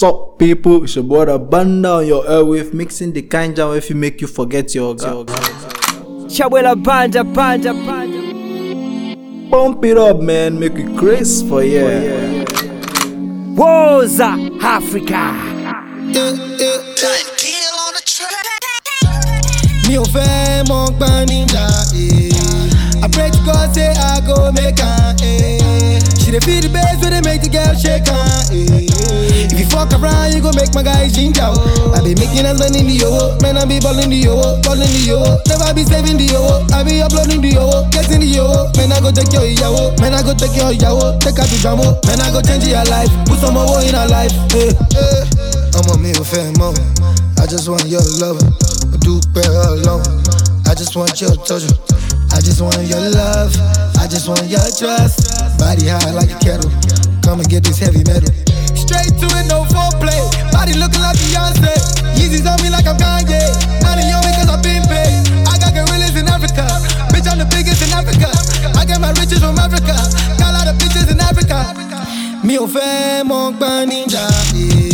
Sup people, it's your boy the banda on your airwave mixing the kind jam if you make you forget your girl. Chabuela banja banja banja. Pump it up man, make it crazy for you. yeah. Woza Africa. Mi ò fẹ́ mọ gbọ́n níjà. I pray to God say I go make am. eh. She dey feel the bass when they make the girl shake am. eh. If you fuck around, you go make my guy ginger. oh. I be making us money in the yo, man I be balling the yo, balling the yo. Never be saving the yo, I be uploading the yo, getting the yo. Man I go take your ìyàwó, man I go take your ìyàwó, take her to jamo. Man I go change your life, put some more in her life. eh, eh. Ọmọ mi ò fẹ́ mọ́, I just want your love. Mo dúpẹ́ ọlọ́run, I just want your touch. I just want your love, I just want your trust. Body high like a kettle, come and get this heavy metal. Straight to it, no foreplay. Body looking like Beyonce. Yeezys on me like I'm Kanye. Money on me cause I've been paid. I got gorillas in Africa. Bitch, I'm the biggest in Africa. I get my riches from Africa. Got a lot of bitches in Africa. Mi ò fẹ́ mọ níjà.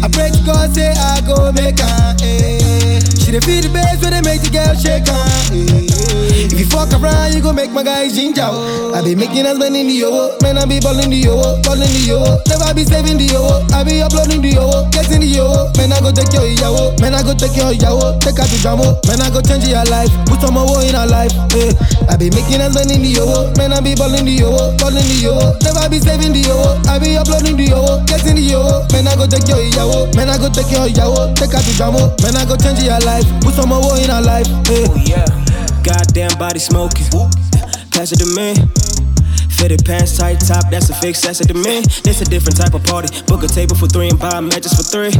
Eh. I pray to God say I go make am. eh. She dey feel the bass when they make the girl shake am. eh. If you fuck around, you go make my guy ginger. oh. I be making us money in the yo, man I be balling the yo, balling the yo. Never be saving the yo, I be uploading the yo, getting the yo. Man I go take your ìyàwó, man I go take your ìyàwó, take her to jamo. Man I go change your life, put some more in her life. eh. I be making us money in the yo, man I be balling the yo, balling the yo. Never be saving the yo, I be uploading the yo, getting the yo. Man I go take your ìyàwó, man I go take your ìyàwó, take her to jamo. Man I go change your life, put some more in her life. eh. Oh yeah, goddamn body smoking. Pass it to me. Fitted pants, tight top, that's a fix, that's a demand. This a different type of party. Book a table for three and buy matches for three.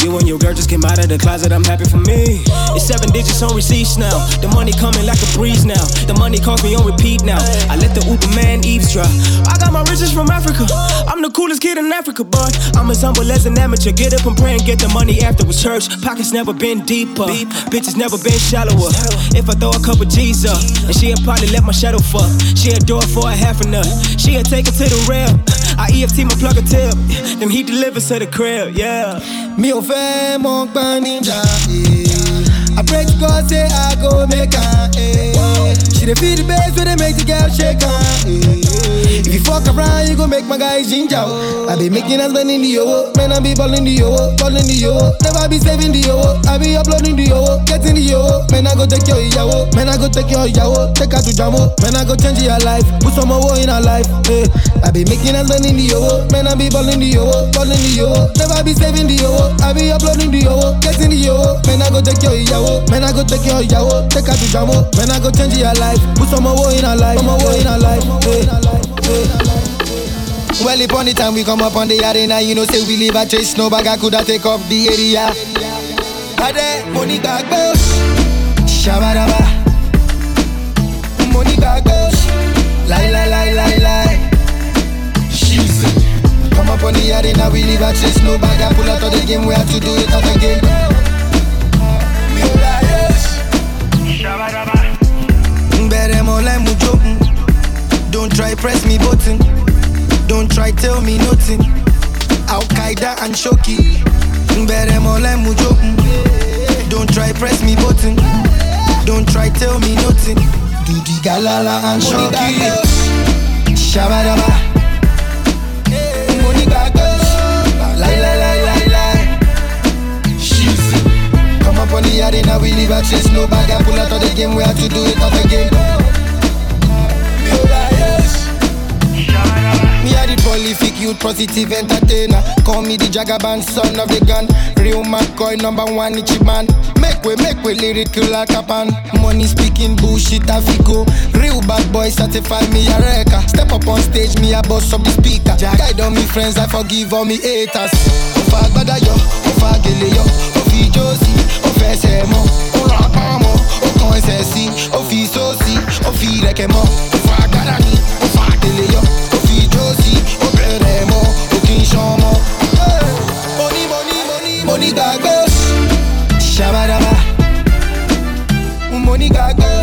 You and your girl just came out of the closet, I'm happy for me. It's seven digits on receipts now. The money coming like a breeze now. The money calls me on repeat now. I let the Uber man eavesdrop. I got my riches from Africa. I'm the coolest kid in Africa, boy. I'm as humble as an amateur. Get up and pray and get the money afterwards. Church pockets never been deeper. Bitches never been shallower. If I throw a couple G's up, and she'll probably let my shadow fuck. She adore do it for a half a nut. She'll take it to the rail. I EFT my plug a tip. Then he delivers to the crib, yeah. Mi ò fẹ́ mọ gbọ́n eh. I pray to God say I go make am. eh. She dey feel the bass when they make the girl shake am. Eh. If you fuck around, you go make my guy ginger. oh. I be making us in the yo, man I be balling the yo, balling the yo. Never be saving the yo, I be uploading the yo, getting the yo. Man I go take your ìyàwó, man I go take your ìyàwó, take her to jamo. Man I go change your life, put some more in her life. eh. I be making us in the yo, man I be balling the yo, balling the yo. Never be saving the yo, I be uploading the yo, getting the yo. Man I go take your ìyàwó, man I go take your ìyàwó, take her to jamo. Man I go change your life, put some more in her life, some more in her life. eh, Well, upon the time we come up on the arena, you know, say we leave a trace, no bag I coulda take up the area. Ade, money back boss, shabadaba. Money back boss, lie, lie, lie, lie, lie. She's Come up on the arena, we leave a trace, no bag I pull out of the game, we have to do it out again. Mi ò ráyè. Bẹ̀rẹ̀ mọ́lẹ̀ mú jókun. Don't try press me button. Don't try tell me nothing. Al Qaeda and Shoki. Mọ́lẹ̀ mú jókun. Don't try press me button. Don't try tell me nothing. Do the galala and Shoki. Shabadaba. Money gbàgbé. Lie, lie, lie, lie, lie. She's Come up on the arena, we leave a trace, no bag I pull out of the game, we have to do it out again. Prolific youth positive entertainer. Call me the Jagaban, son of the gun. Real McCoy, number one Ichiban. Make way, make way, lyrical like a pan. Money speaking bullshit, go. Real bad boy, certify me a wrecker. Step up on stage, me a boss up the speaker. Guide on me friends, I forgive all me haters. Ofa agbada yo, ofa gele yo, ofi josi, ofẹsẹ̀ mọ́, ó ra pamọ́, ó kan ẹsẹ̀ sí, ó fi sósì, ó fi rẹ̀kẹ̀ mọ́. Ofa agbada ni, money, money gbàgbé. Shabadaba. Money gbàgbé.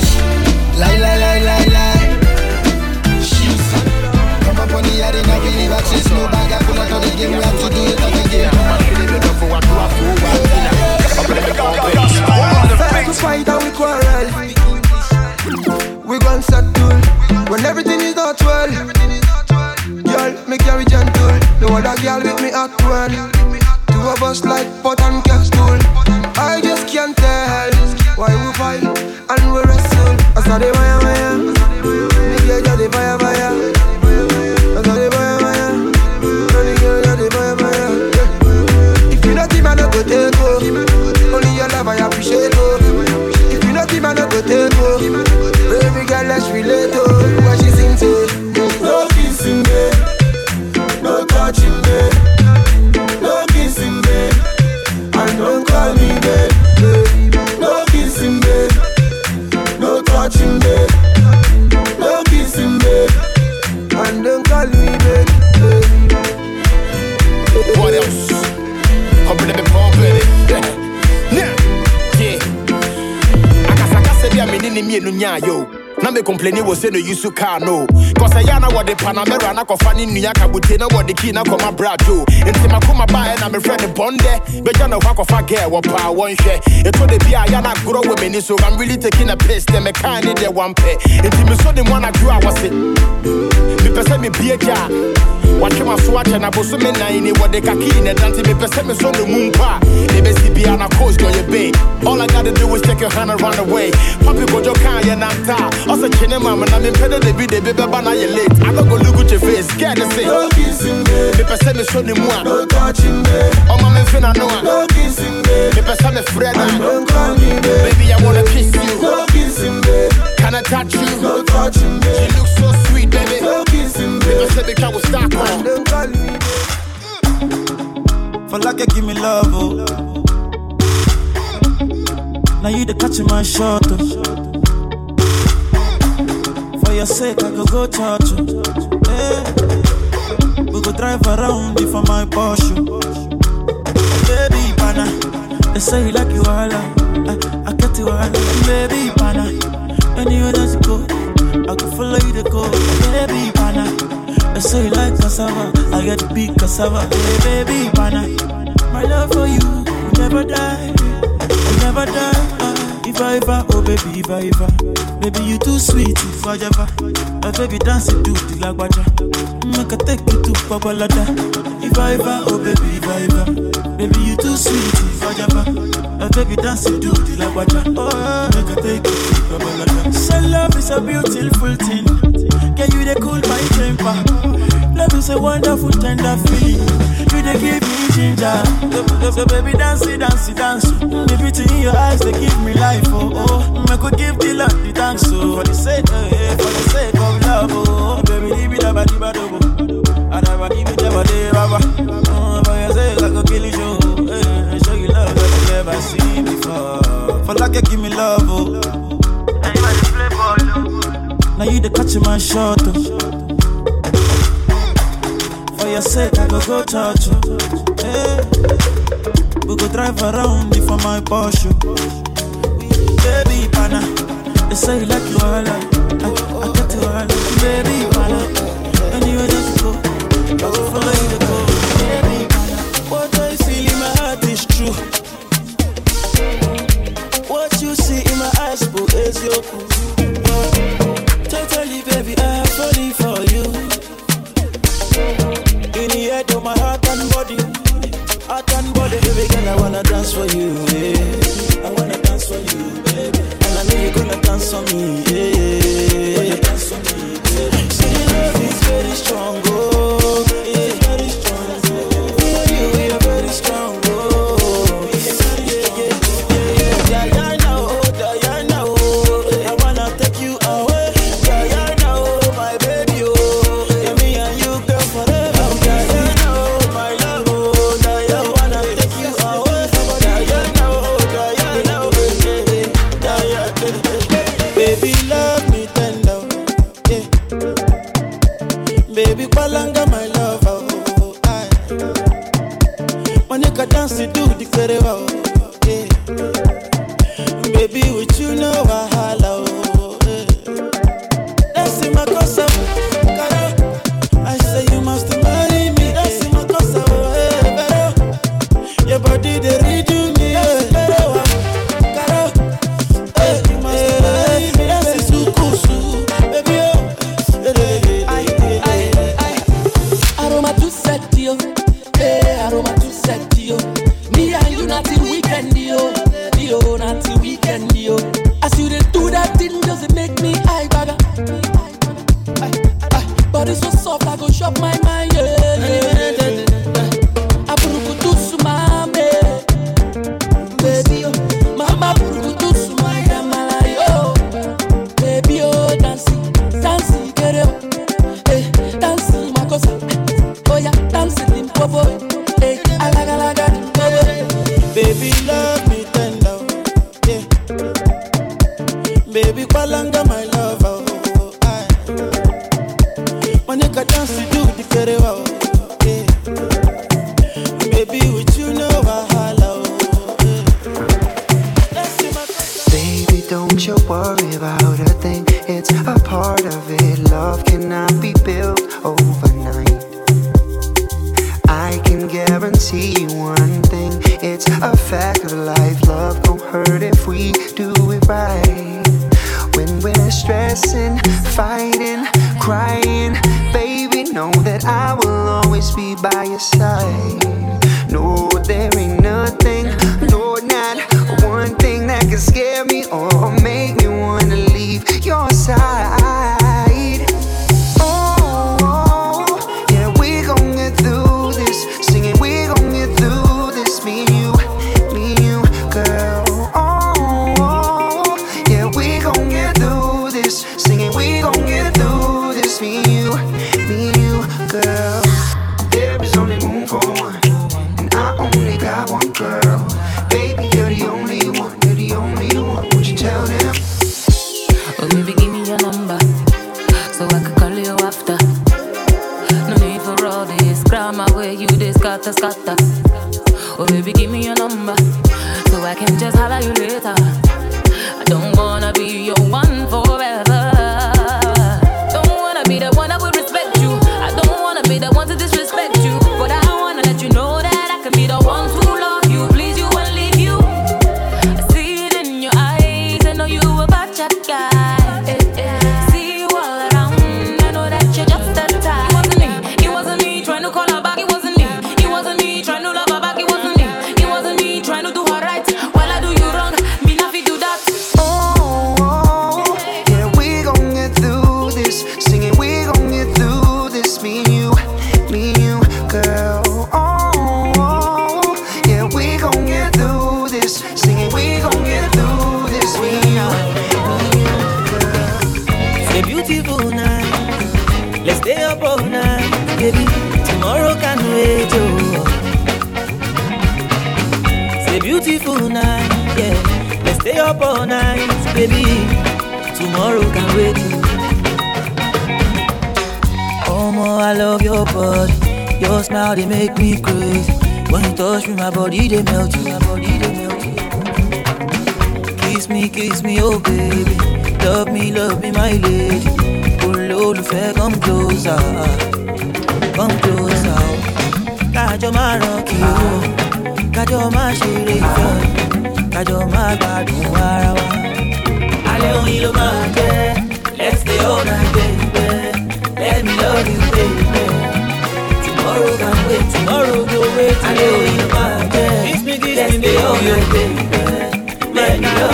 Wɔ sɛ no use car no. Cause ɛyɛ na wɔde Panamera na kɔfa ne nua kabute na wɔde key na kɔma brajo. Nti makoma baeɛ na mefrɛ ne bɔndɛ. Bɛgya na hɔ akɔfa girl wɔ paa wɔnhwɛ. Ɛtɔ de bi a yɛ na agorɔ wɔ m'ani so I'm really taking a piss. Dɛ mekaa ne deɛ wampɛ. Nti mesɔ ne mu anadwo a wɔse. mepɛ sɛ mebie gya a watwe maso akyɛ na bosome nan ni wɔde kakii ne dante mepɛ sɛ mesɔ no mu mpo a ɛbɛsi bia na coast ɔyɛ bay all i gotta do is take your hand and run away. Papi kojo kaa yɛ nanta a ɔsɛ kyene mam na mempɛ dɛ debi debi bɛba na yɛ late. I don't go look at your face scared to say No mepɛ sɛ ne mu No a touching, babe. ɔma memfe na no a No mepɛ sɛ mefrɛ And no don't call me, a babe. baby I wanna kiss you. No can I touch you? No touching, you babe. look so sweet baby Sɛ metwa wo stack on For like give me love, oh. Now you the catch my shot, oh. For your sake, I go go church, oh. Hey. We go drive around for my Porsche. Oh. Baby, pana, they say you like you all, I, I get you all, baby, pana. Anywhere that you go, I can follow you to go, baby, pana. They say you like cassava, I get big cassava, hey, baby, pana. My love for you, will never die, will never die. If I ever, oh baby, if I ever, baby you too sweet, if I ever, my baby dance it to the lagwaja, make I take you to Babalada. If I ever, oh baby, if I ever, baby you too sweet, if I ever, my baby dance it to the lagwaja, oh make I take you to Babalada. So love is a beautiful thing, can you they cool my temper? Love is a wonderful tender feeling. You they give me ginger. So, so baby dance it, dance it, dance. The beauty in your eyes they give me life. Oh oh, I could give the love the thanks. Oh, for the sake, oh, yeah, for the sake of love. Oh, baby, leave it the bado. Oh. I never give it day, baba. Oh, for your sake, I could kill you. Oh, show you love that you never seen before. For like you give me love. Oh. Now you the catch my shot. Oh. For your sake, I go go church. oh. Eh. Hey. We go drive around if for my Porsche. Baby, pana, they say you like you all. I, I get you all. Baby, pana, anywhere that you go, I go follow you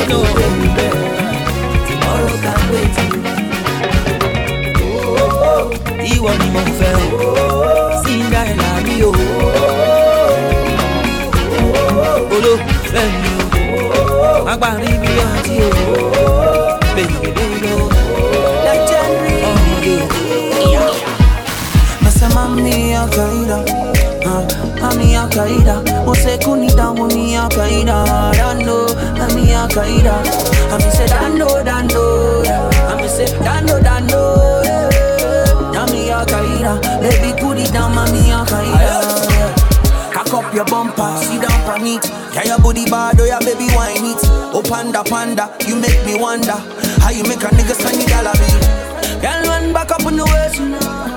no remember. Tomorrow can wait. Oh, oh, oh. Ìwọ ni mo fẹ́ o, Cinderella mi o. Olólùfẹ́ mi o, agbárí mi àti o. Bèbè ló lọ, lẹ́jẹ̀ rí. Ọmọdé. Màsàmámi àgbà ìlà. uh, I'm in Al Qaeda. Won't say Kuni I'm in Al Qaeda. Dando, I'm in Al Qaeda. I'm say Dando, know, I'm say Dando, know, I'm in Al Qaeda. Baby, put it down, mommy Al Qaeda. Cock up your bumper, sit down for me. Yeah, your body bad, oh your baby, wine it. Oh panda, panda, you make me wonder how you make a nigga spend the dollar bill. Girl, run back up on the waist.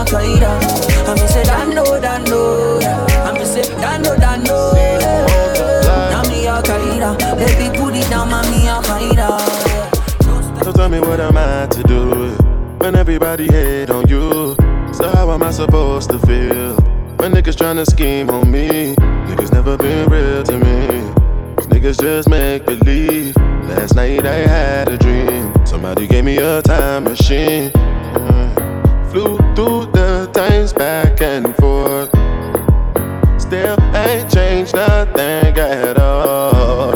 Al Qaeda. I'm me say. I'm say dando, dando. I'm me Al Qaeda. Baby, put it down, mommy Al Qaeda. So tell me what am I to do when everybody hate on you? So how am I supposed to feel when niggas tryna scheme on me? Niggas never been real to me. Niggas just make believe. Last night I had a dream. Somebody gave me a time machine. Flew through the times back and forth. Still ain't changed nothing at all.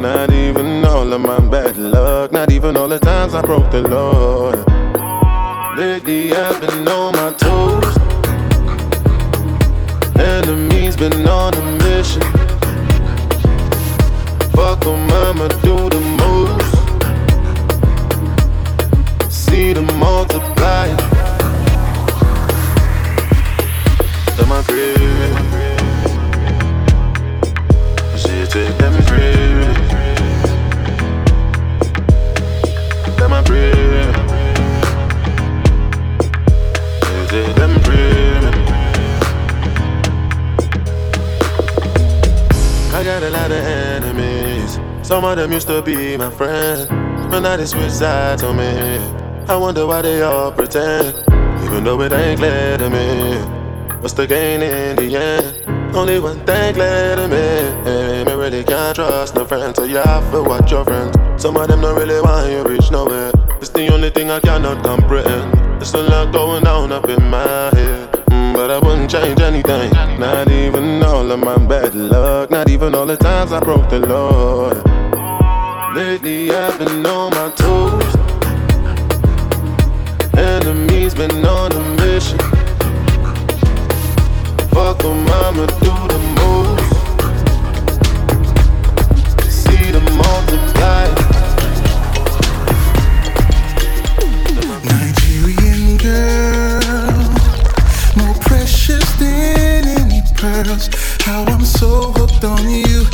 Not even all of my bad luck. Not even all the times I broke the law. Lately I've been on my toes. Enemies been on a mission. Fuck 'em, I'ma do the most. See them multiplying. I got a lot of enemies. Some of them used to be my friends, but now they switch sides on me. I wonder why they all pretend, even though it ain't clear to me. What's the gain in the end? Only one thing clear to me. Me really can't trust no friends, so you have to watch your friends. Some of them don't really want you reach nowhere. It's the only thing I cannot comprehend. There's a lot going on up in my head. Mm, but I wouldn't change anything. Not even all of my bad luck. Not even all the times I broke the law. Lately I've been on my toes. Enemies been on a mission. 'Em, I'ma do the most. See them multiply. Nigerian girl, more precious than any pearls. How I'm so hooked on you,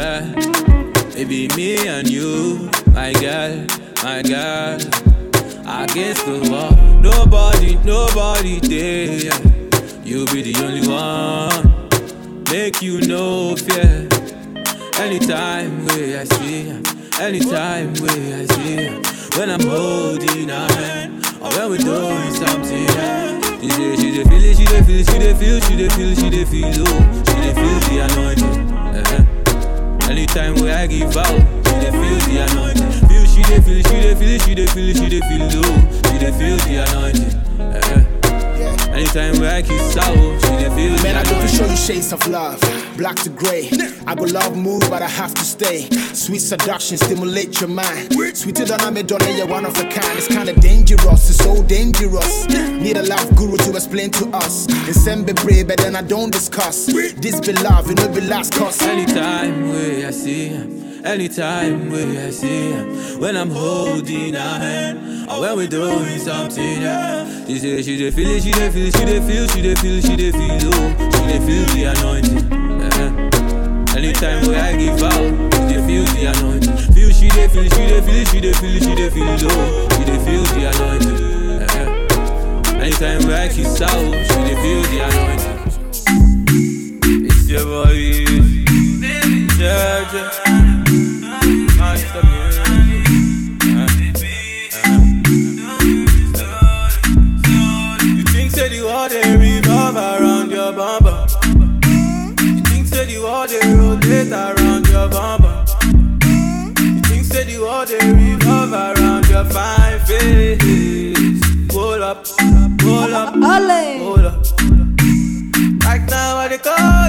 girl, girl. Maybe me and you, my girl, my girl. Against the wall, nobody, nobody there. You be the only one. Make you no fear. Anytime where I see ya, anytime where I see ya. When I'm holding her hand, or when we're doing something. yeah. She say she dey feel it, she dey feel, it, she dey feel, she dey feel, she dey feel, oh, she dey feel the anointing. Anytime where I give out, she dey feel the anointing. Feel, she dey feel, she dey feel, she dey feel, she dey feel, oh, she dey feel the anointing. Uh-huh. Anytime where I kiss out, she dey feel the Man, I go to show you shades of love, black to gray. I go love move, but I have to stay. Sweet seduction stimulate your mind. Sweeter than a donor, you're one of a kind. It's kinda dangerous, it's so dangerous. Need a love guru to explain to us. And send be brave, but then I don't discuss. This be love, it no be last cause. Anytime we I see anytime we I see when I'm holding her hand, or when we're doing something, yeah. She say she dey feel it, she dey feel, it, she dey feel, she dey feel, she dey feel, oh, she dey feel the anointing. Anytime where I give out, she feel the anointing. Feel she dey feel, she dey feel, she dey feel, she dey feel, oh, she dey feel the anointing. Anytime where I kiss out, oh, she dey feel the anointing. It's your boy, yeah, yeah. Rotate around your bumper? You think say the world they revolve around your fine face? Hold up, hold up, hold up. Right now I they call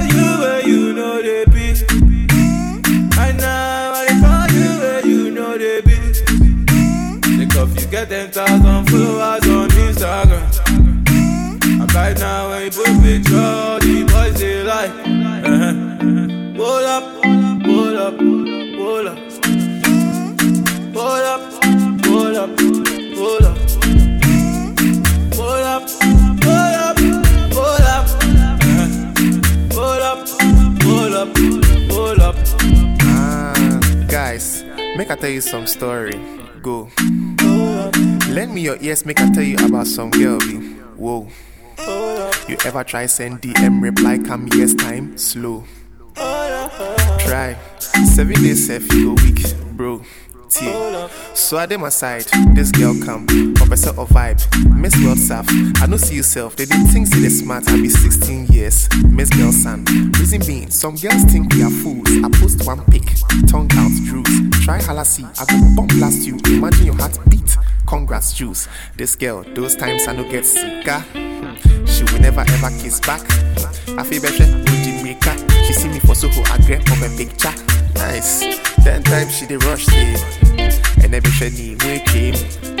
up, hold up, hold up. Ah, guys, make I tell you some story. Go. Lend me your ears, make I tell you about some girl. Be. Whoa. You ever try send DM reply come yes time slow? Try seven days go week, bro. Tie. So I did my side, this girl come, professor of vibe, Miss World South. I don't see yourself, they didn't think say they smart, I be 16 years, Miss Girl son. Reason being, some girls think we are fools. I post one pic, tongue out, drugs. Try halassi, I go bomb blast you. Imagine your heart beat. Congrats, juice. This girl, those times I no get sicker. Ah. She will never ever kiss back. I feel better with the maker. She see me for Soho, I grab up a picture. Nice. Ten times she did rush day. And every shady we came.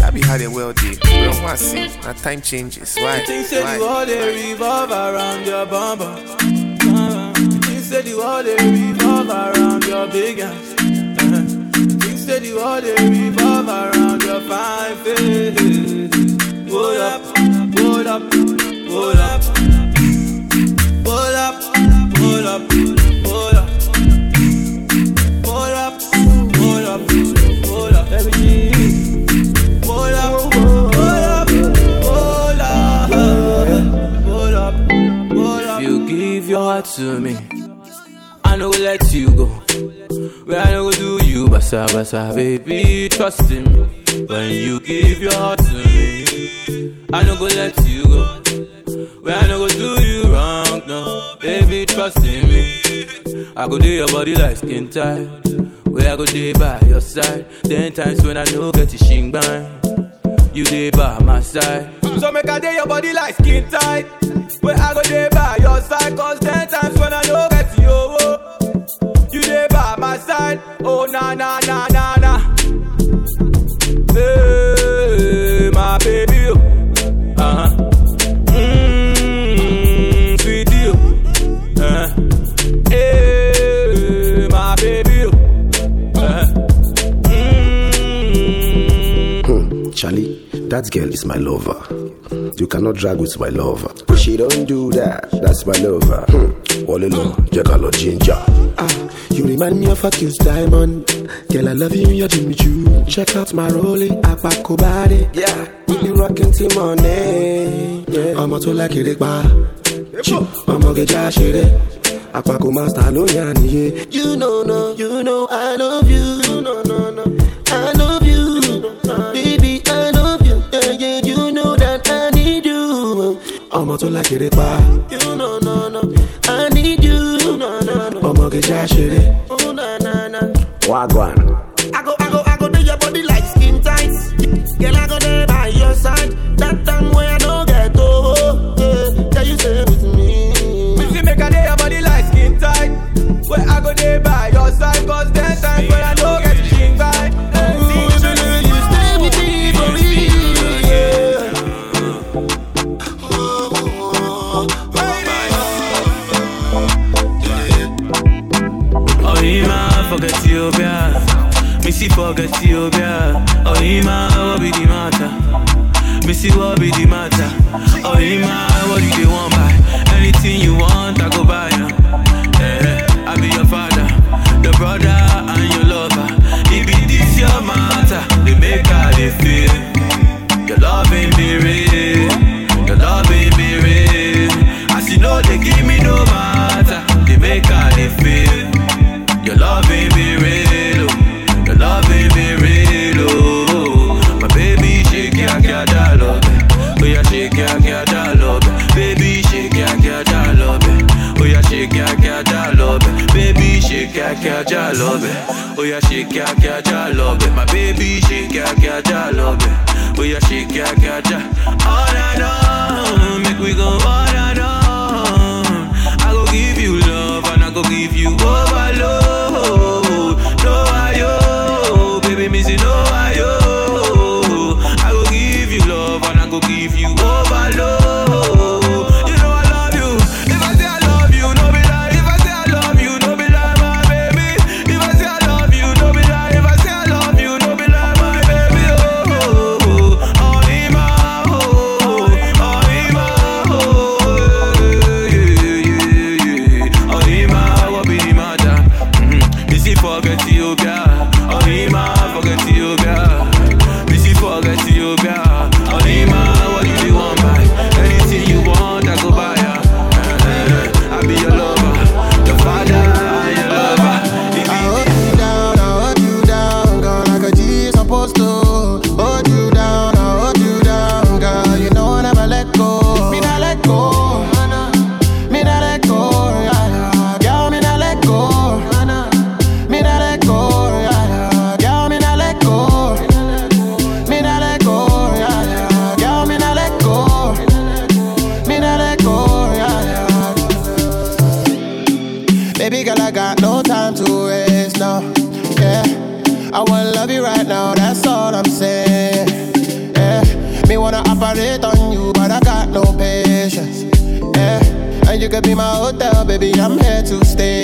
That be how the world did. Bro, want see. Now time changes. Why? Think say Why? the world they revolve around your bumper? Uh-huh. You think say the world they revolve around your big ass? Uh-huh. You think say the world they revolve around your fine face? Hold up, hold up, hold up, hold up, hold up, hold to me, I no go let you go. Where I no go do you, basa basa, baby, trust in me. When you give your heart to me, I no go let you go. Where I no go do you wrong, no, baby, trust in me. I go do your body like skin tight. Where I go day by your side. Ten times when I know get you shing bang. You day by my side. So make I day your body like skin tight. Where I go day by your side. Cause ten times when I know get you over. You day by my side. Oh na na na na na. Hey, my baby. oh. Uh-huh. Mmm, sweet you. Uh-huh. Hey, my baby. oh. Uh-huh. Hmm, Charlie, that girl is my lover. You cannot drag with my lover. But She don't do that. That's my lover. Hmm. All alone, Jackal Ginger. Ah, you remind me of a kiss Diamond. Girl, I love you in your Jimmy Choo. Check out my rolling Apaco body. Yeah, we be rocking till morning. Yeah. I'm a to like it, ba. I'm a get jash Apako master no yan yeah. You know no, you know I love you. No, no, no. ọmọ tó láṣẹrẹ pa. ọmọ kejì àṣẹrẹ. wagwan. for Ethiopia. Oh, Ima, what be the matter? Missy, what be the matter? Oh, Ima, what do they want by? Anything you want, I go buy ya. Yeah, I be your father, your brother, and your lover. If it is your matter, the maker, the feel. you, girl. Olima, forget you, girl. This is forget you, girl. Olima. baby, I'm here to stay.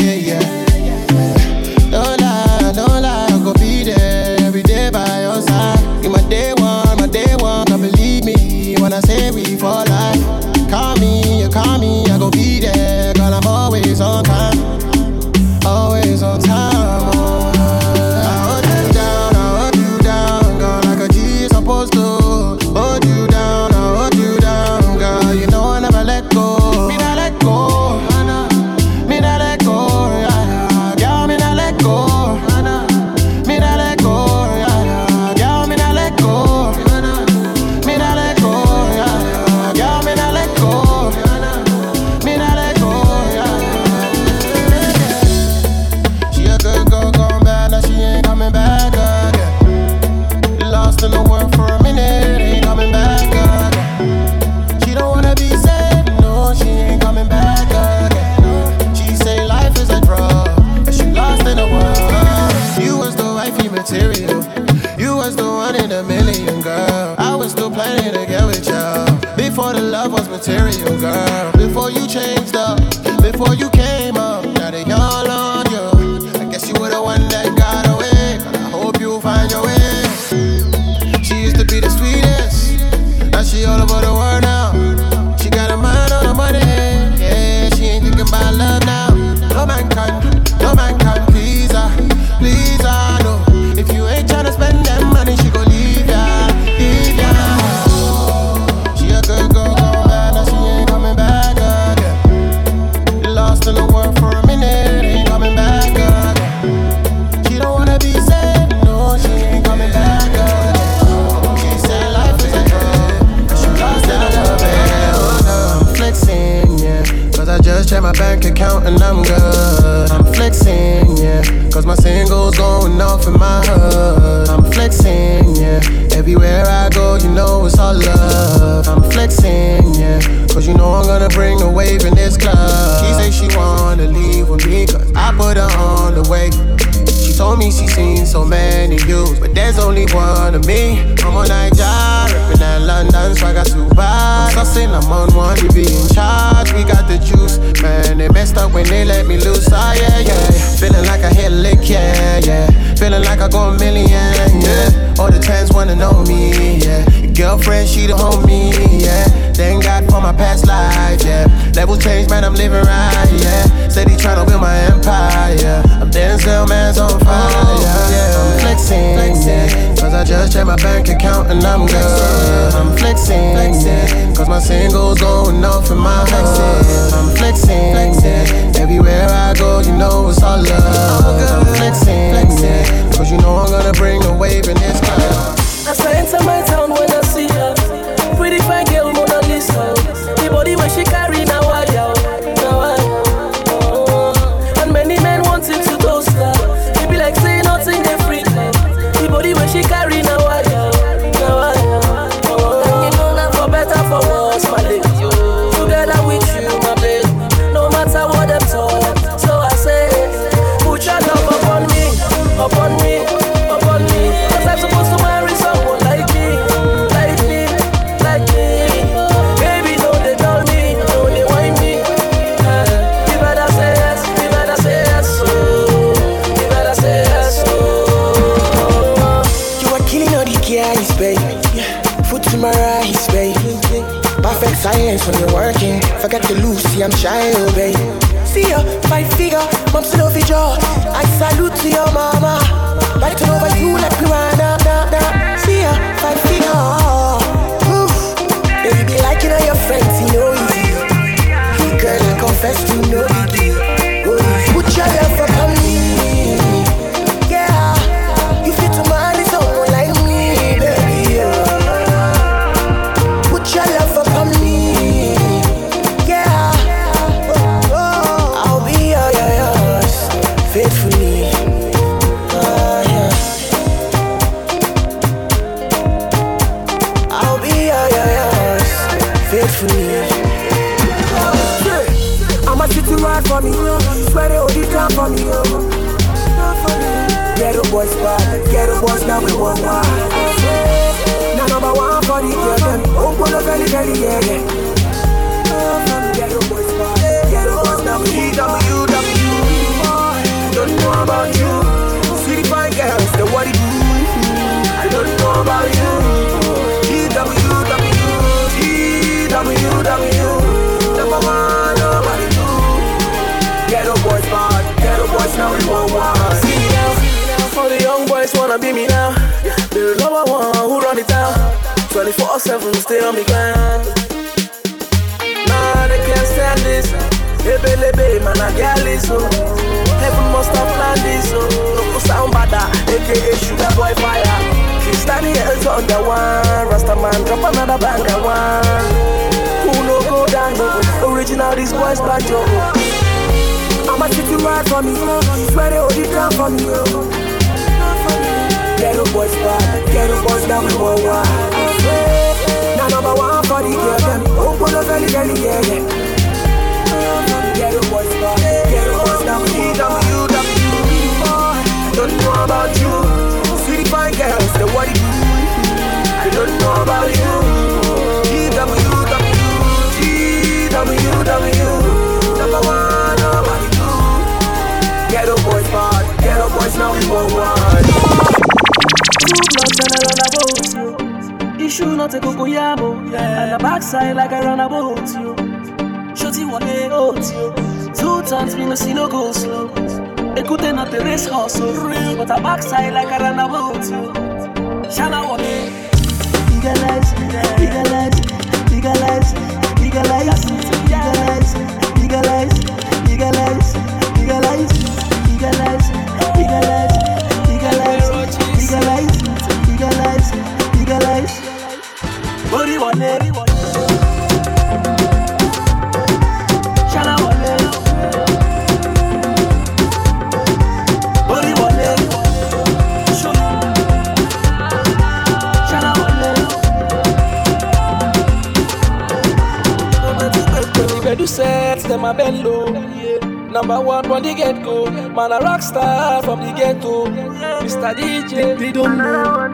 From the get go, man a rock star from the ghetto. Mr. DJ, they don't know.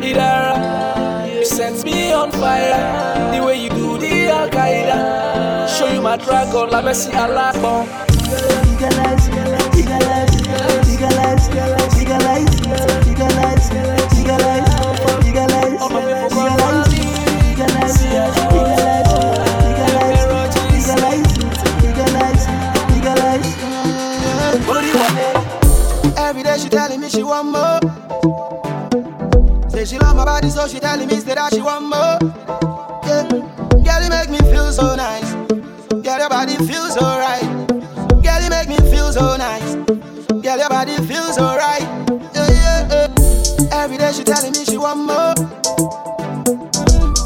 Idara, you set me on fire. The way you do the Akaida, show you my dragon, la Messi. Legalize, legalize, legalize, legalize, legalize, legalize, legalize, want more. Say she love my body, so she telling me say that she want more. Yeah, girl, you make me feel so nice. Girl, your body feels so right. Girl, you make me feel so nice. Girl, your body feels so right. Yeah, yeah, yeah. Every day she telling me she want more.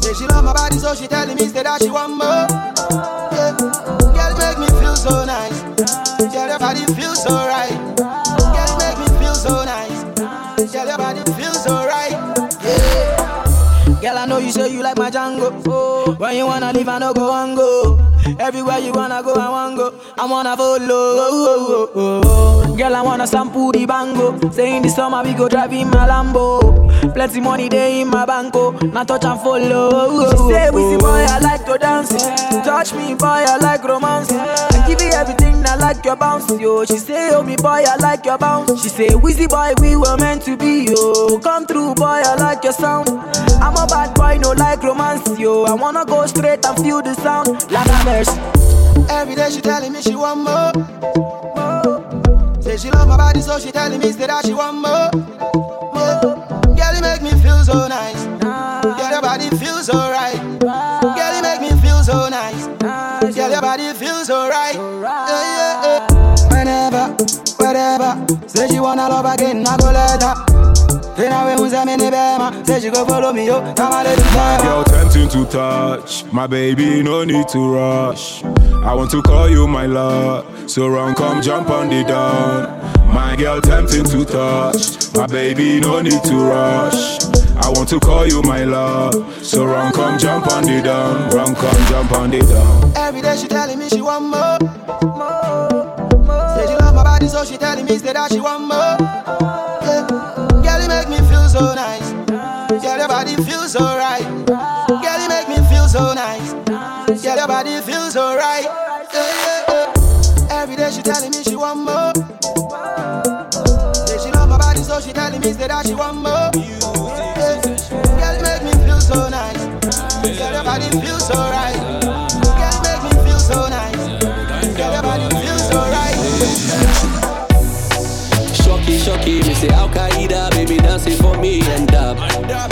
Say she love my body, so she telling me say that she want more. Like my Django. Oh, when you wanna leave, I no go and go. Everywhere you wanna go, I wanna go. I wanna follow. Oh, oh, oh, oh. Girl, I wanna sample the bango. Say in the summer we go drive in my Lambo. Plenty money there in my banco. Oh. Now touch and follow. She say, see boy, I like to dance. Touch me, boy, I like romance. I give you everything, I like your bounce, yo. She say, oh me boy, I like your bounce. She say, Wizzy boy, we were meant to be, yo. Come through, boy, I like your sound. I'm a bad boy, no like romance, yo. I wanna go straight and feel the sound, like a mercy. Every day she telling me she want more. Say she love my body, so she telling me say that she want more. Yeah. Girl, you make me feel so nice. Girl, your body feels so right. Girl, you make me feel so nice. Girl, your body feels so right. Yeah, yeah, yeah. Whenever, wherever, say she wanna love again, I go let her. Then I will who's a mini bema. Say she go follow me, yo. Come on, let it go. Tempting to touch. My baby, no need to rush. I want to call you my love. So run, come jump on the down. My girl, tempting to touch. My baby, no need to rush. I want to call you my love. So run, come jump on the down. Run, come jump on the down. Every day she telling me she want more. more, more. Say she love my body, so she telling me that she want more. Yeah. Girl, you make me feel so nice. Girl, your body feels so body feels so right. Yeah, yeah, yeah. Every day she telling me she want more. Say she love my body, so she telling me that she want more. Yeah. Girl, make me feel so nice. Girl, your body feels so right. Girl, make me feel so nice. Girl, your body feels so right. Shocky, shocky, me say Akaida, baby dancing for me and up.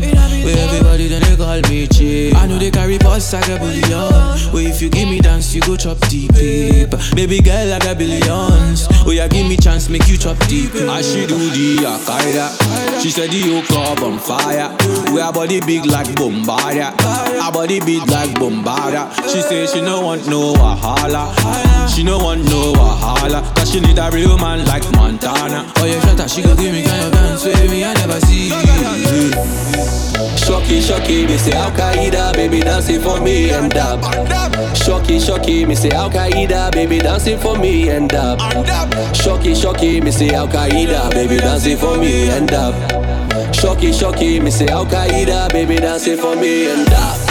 Where everybody then they call me chick. I know they carry boss, I got billion. Where if you give me dance, you go chop deep. Baby girl, I got billions. Oh yeah, give me chance, make you chop deep. I she do the Akaida. She said the yoke up on fire. We our body big like Bombardier. Our body big like Bombardier. She say she no want no wahala. She no want no wahala. Cause she need a real man like Montana. Oh yeah, shut up, she go give me kind of dance me, I never see. Shocky, shocky, me say Akaida, baby dancing for me and up. Shocky, shocky, me say Akaida, baby dancing for me and up. Shocky, shocky, me say Akaida, baby dancing for me and up. Shocky, shocky, me say Akaida, baby dancing for me and up.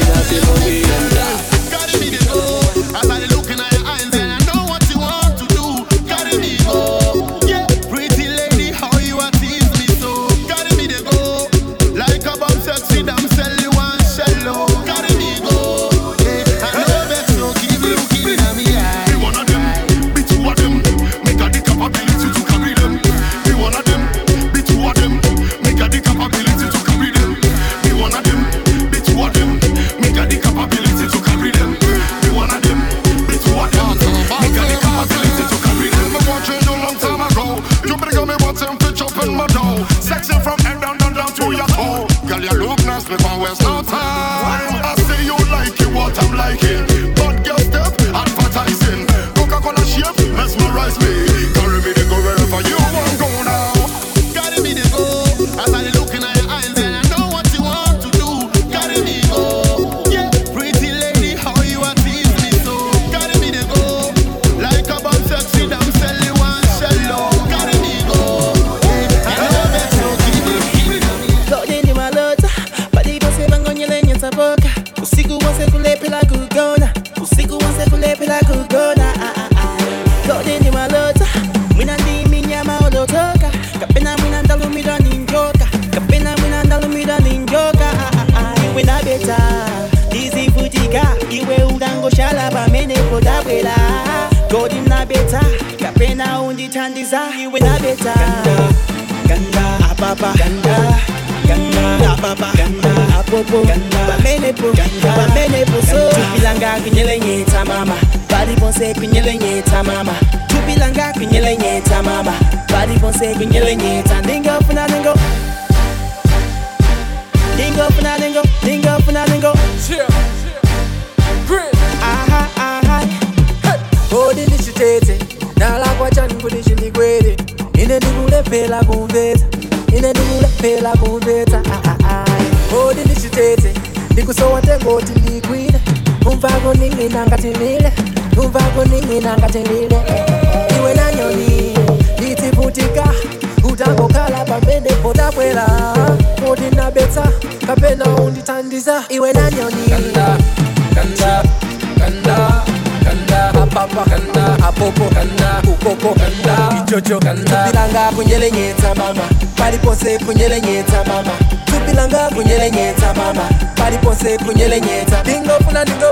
kanda. kanda apapa kanda apopo kanda ukoko kanda ichocho kanda. Tupilanga kunyelenyetsa mama palipose kunyelenyetsa mama. Tupilanga kunyelenyetsa mama palipose kunyelenyetsa dingo funa dingo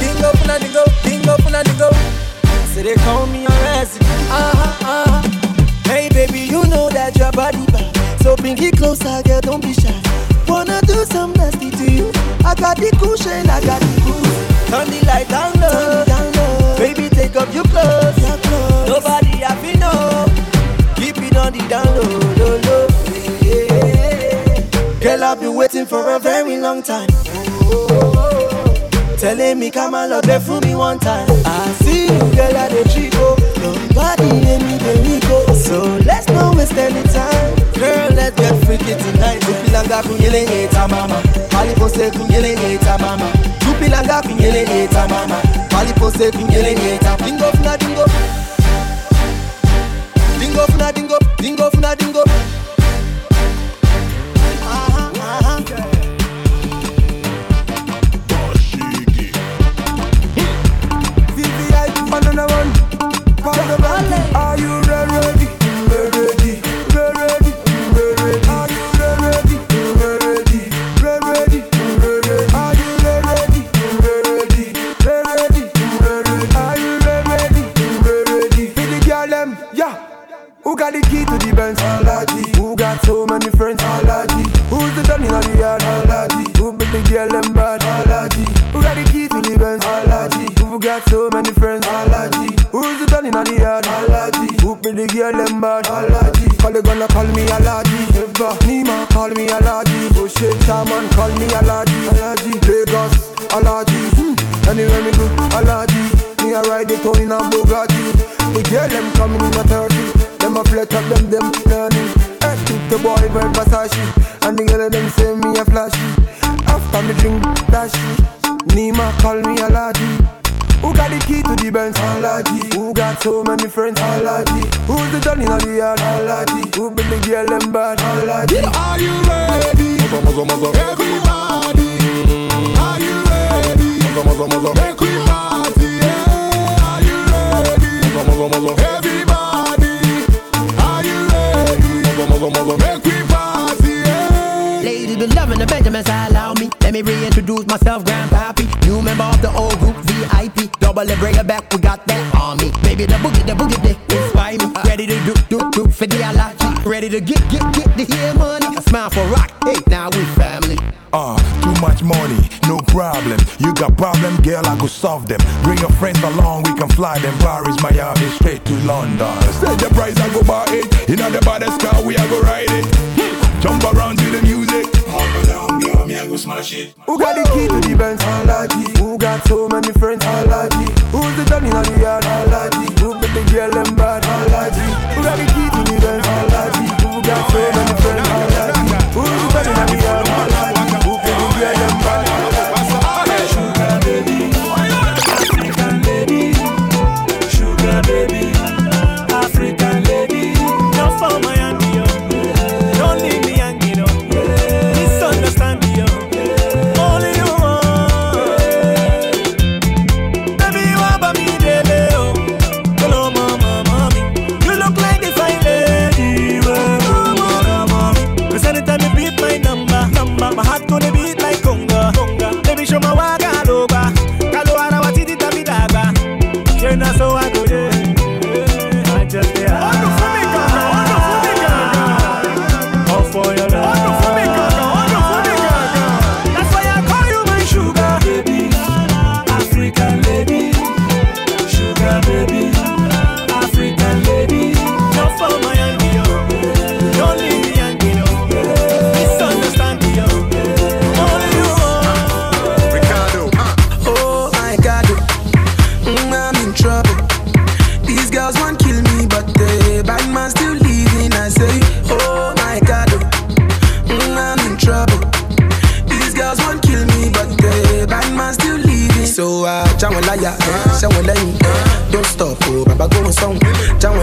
dingo funa dingo dingo funa dingo So they call me a resident. Uh-huh, uh-huh. Hey baby, you know that your body bad. So bring it closer, girl, don't be shy Wanna do some nasty to you I got the cushion, I got the cruise Turn the light down low, down low. Baby, take off your clothes, your clothes. Nobody have to know. Keep it on the down low, low, low. Yeah. Girl, I've been waiting for a very long time. Telling me come and love there for me one time. I see you, girl, at the trico oh. Nobody let me the Rico So let's not waste any time Girl, let's get freaky tonight. Tupilanga kunyele nyeta mama. Palipose kunyele nyeta mama. Tupilanga kunyele nyeta mama. Palipose kunyele nyeta Dingo funa dingo. Dingo funa dingo Dingo funa dingo. Aha, aha. Got so many friends? Alaji. Who's the dunny on the yard? Alaji. Who make the girl them bad? Alaji. Call the gonna call me Alaji. Never. Nima call me Alaji. Oh shit, Shaman call me Alaji. Alaji. Lagos. Alaji. Hmm. Anywhere me go, Alaji. Me a ride the Tony and Bugatti. The girl them coming in a 30. Them a flat up, them them learning. Hey, the boy very Versace. And the girl them say me a flashy. After me drink that shit, Nima call me Alaji. Who got the key to the Benz? Alaji. Who got so many friends? Alaji. Who's the Johnny on the yard? Alaji. Who be the girl them bad? Alaji. Are you ready? Everybody. Are you ready? Make we party. Yeah. Are you ready? Everybody. Are you ready? Make we party. Ladies be loving the Benjamins, allow me. Let me reintroduce myself, Grandpappy. New member of the old group, VIP. Double the bring it back, we got that army. Baby, the boogie, the boogie, they inspire me. Ready to do, do, do for the alaji. Ready to get, get, get the hair money. A smile for rock, hey, now we family. Ah, too much money, no problem. You got problem, girl, I go solve them. Bring your friends along, we can fly them. Paris, Miami, straight to London. Say the price, I go buy it. In the baddest car, we are go ride it. Jump around the. Smash it. Who got the key to the Benz? Alaji. Who got so many friends? Alaji. Who's the dunny on the yard? Alaji. Who make the girl them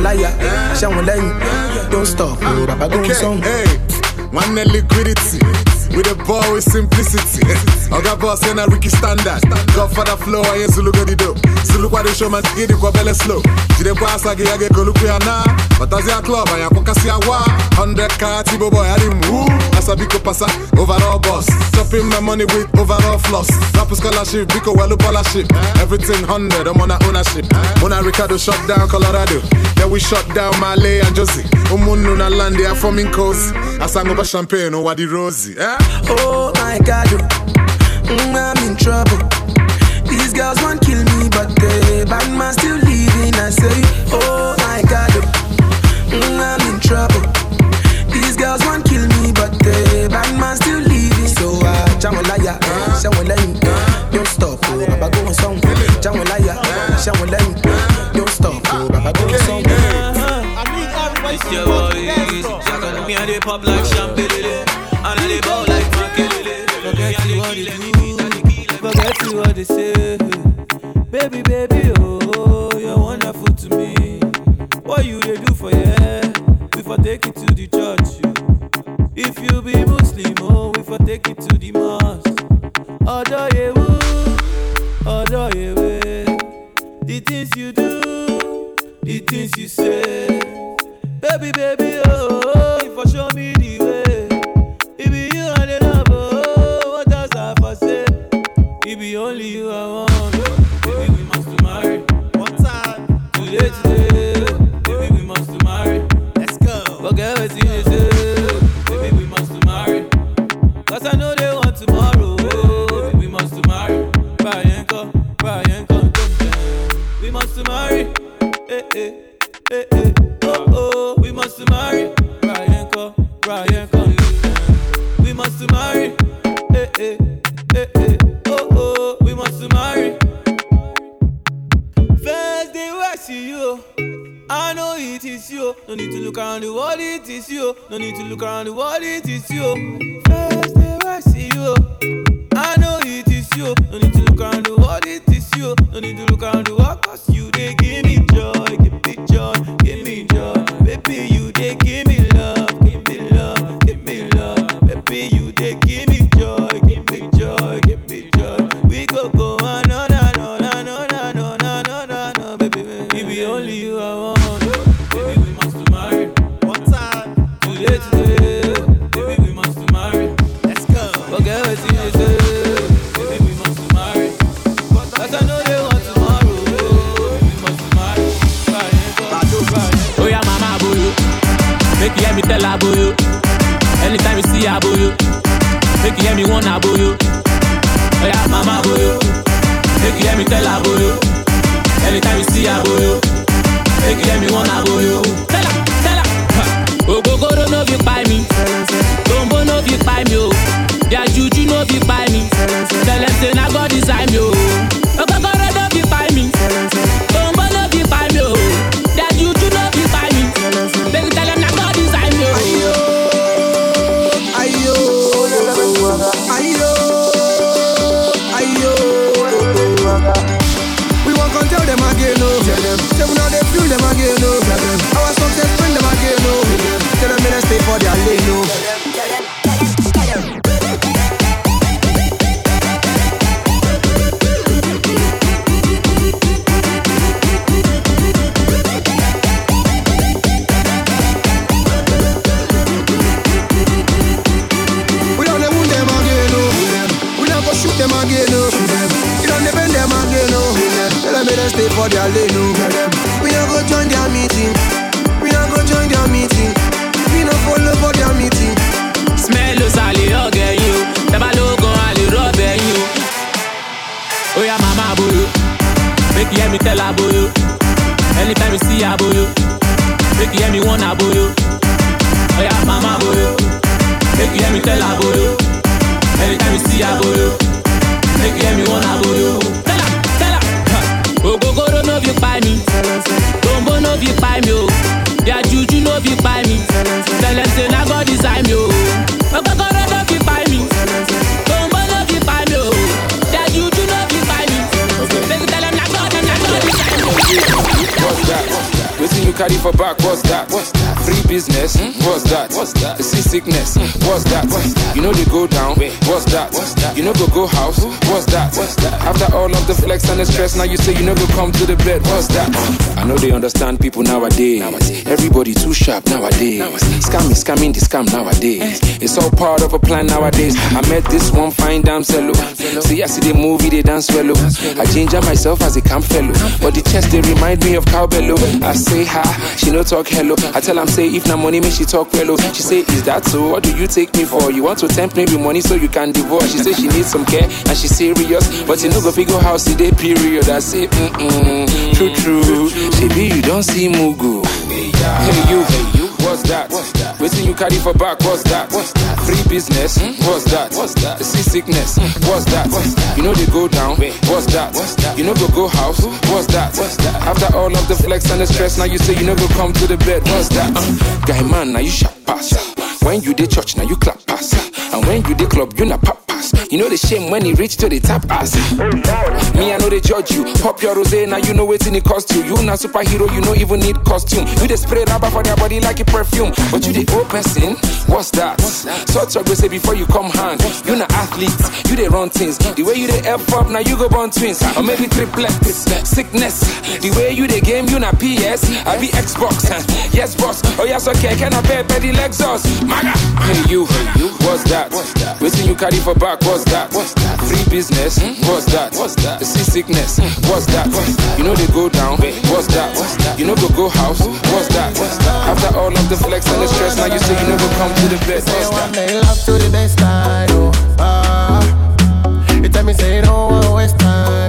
láyà ṣáwọn lẹ́yìn don't stop bàbá gbóhùn sọ́hùn. one liquidity. With a ball with simplicity. Oga boss and a Ricky standard. Godfather flow, I ain't Zulu go the dope. Zulu kwa the show man, get it kwa belle slow. Jide kwa asage yage go look ya na. Batazi ya club, aya kwa kasi ya wa. 100 car, Tibo boy, I didn't move. Asa biko pasa, overall boss. Chopping my money with overall floss. Rap scholarship, biko welu scholarship. Everything 100, I'm on a ownership. Mona Ricardo shut down Colorado. Yeah, we shut down Malay and Josie. Umunu na land, they are forming coast. Asango ba champagne, oh, wadi rosy. Eh? Oh my God, mm, I'm in trouble. These girls want kill me, but the bad man still leaving. I say, Oh my God, mm, I'm in trouble. These girls want kill me, but the bad man still leaving. So I uh, Jawon liar, Jawon lẹ́yìn, don't stop, oh, Baba go on song. Jawon liar, Jawon lẹ́yìn, don't stop, oh, Baba go on song. It's your boy, Jack me and they pop like champagne, do, forget you what they say. Baby, baby, oh, you're wonderful to me. What you they do for yeah? We for take it to the church. If you be Muslim, oh, we for take it to the mosque. Although you, although you, the things you do, the things you say. Baby, baby, oh, look around the world, it is you. Nowadays. Scamming, scamming the scam nowadays. It's all part of a plan nowadays. I met this one fine damn cello. See, I see the movie, they dance well. I ginger myself as a camp fellow. But the chest, they remind me of cowbello. I say hi, she no talk hello. I tell am say if na money make she talk well. oh. She say is that so? What do you take me for? You want to tempt me with money so you can divorce? She say she needs some care and she serious, but you no go figure house today period. I say mm mm, true true. Baby you don't see mugu. Hey you, hey you. What's that? Waiting you carry for back, what's that? Free business, hmm? what's that? See sickness, hmm? what's that? You know they go down, what's that? You know go go house, what's that? After all of the flex and the stress, now you say you know go come to the bed, what's that? Hmm? Guy man, now you sharp pass. When you did church, now you clap pass. And when you did club, you na pop. You know the shame when he reach to the top ass. Me, I know they judge you. Pop your rose, now you know waiting it cost you. You not superhero, you no even need costume. You they spray rubber for their body like a perfume. But you the old person, what's that? Sort your say before you come hang. You not athlete, you they run things. The way you they F up, now you go born twins. Or maybe triplets, sickness. The way you the game, you not PS. I be Xbox, yes boss. Oh yes, okay, can I pay petty Lexus? Maga, hey you, what's that? Waiting you carry for back, what's that? What's that? Free business, what's that? See sickness, what's that? You know they go down, what's that? You know go go house, what's that? After all of the flex and the stress, now you say you never come to the bed, what's that? They love to the best time, oh, ah. You tell me say don't waste time,